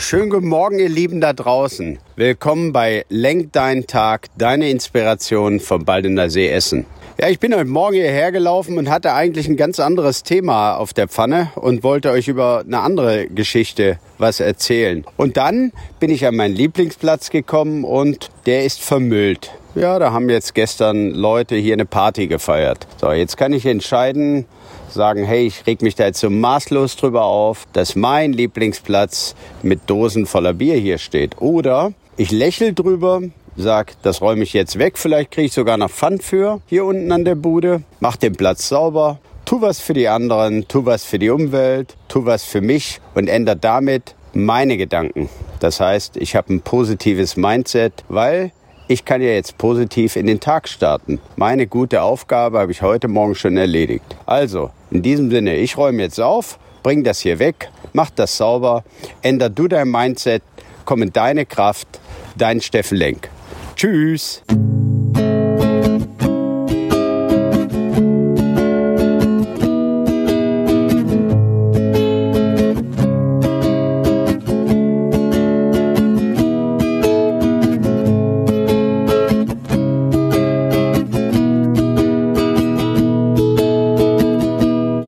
Schönen guten Morgen, ihr Lieben da draußen. Willkommen bei Lenk deinen Tag, deine Inspiration vom Baldener See Essen. Ja, ich bin heute Morgen hierher gelaufen und hatte eigentlich ein ganz anderes Thema auf der Pfanne und wollte euch über eine andere Geschichte was erzählen. Und dann bin ich an meinen Lieblingsplatz gekommen und der ist vermüllt. Ja, da haben jetzt gestern Leute hier eine Party gefeiert. So, jetzt kann ich entscheiden, sagen, hey, ich reg mich da jetzt so maßlos drüber auf, dass mein Lieblingsplatz mit Dosen voller Bier hier steht. Oder ich lächle drüber, sag, das räume ich jetzt weg, vielleicht kriege ich sogar noch Pfand für hier unten an der Bude, mach den Platz sauber, tu was für die anderen, tu was für die Umwelt, tu was für mich und ändere damit meine Gedanken. Das heißt, ich habe ein positives Mindset, weil ich kann ja jetzt positiv in den Tag starten. Meine gute Aufgabe habe ich heute Morgen schon erledigt. Also, in diesem Sinne, ich räume jetzt auf, bring das hier weg, mach das sauber, änder du dein Mindset, komm in deine Kraft, dein Steffen Lenk. Tschüss.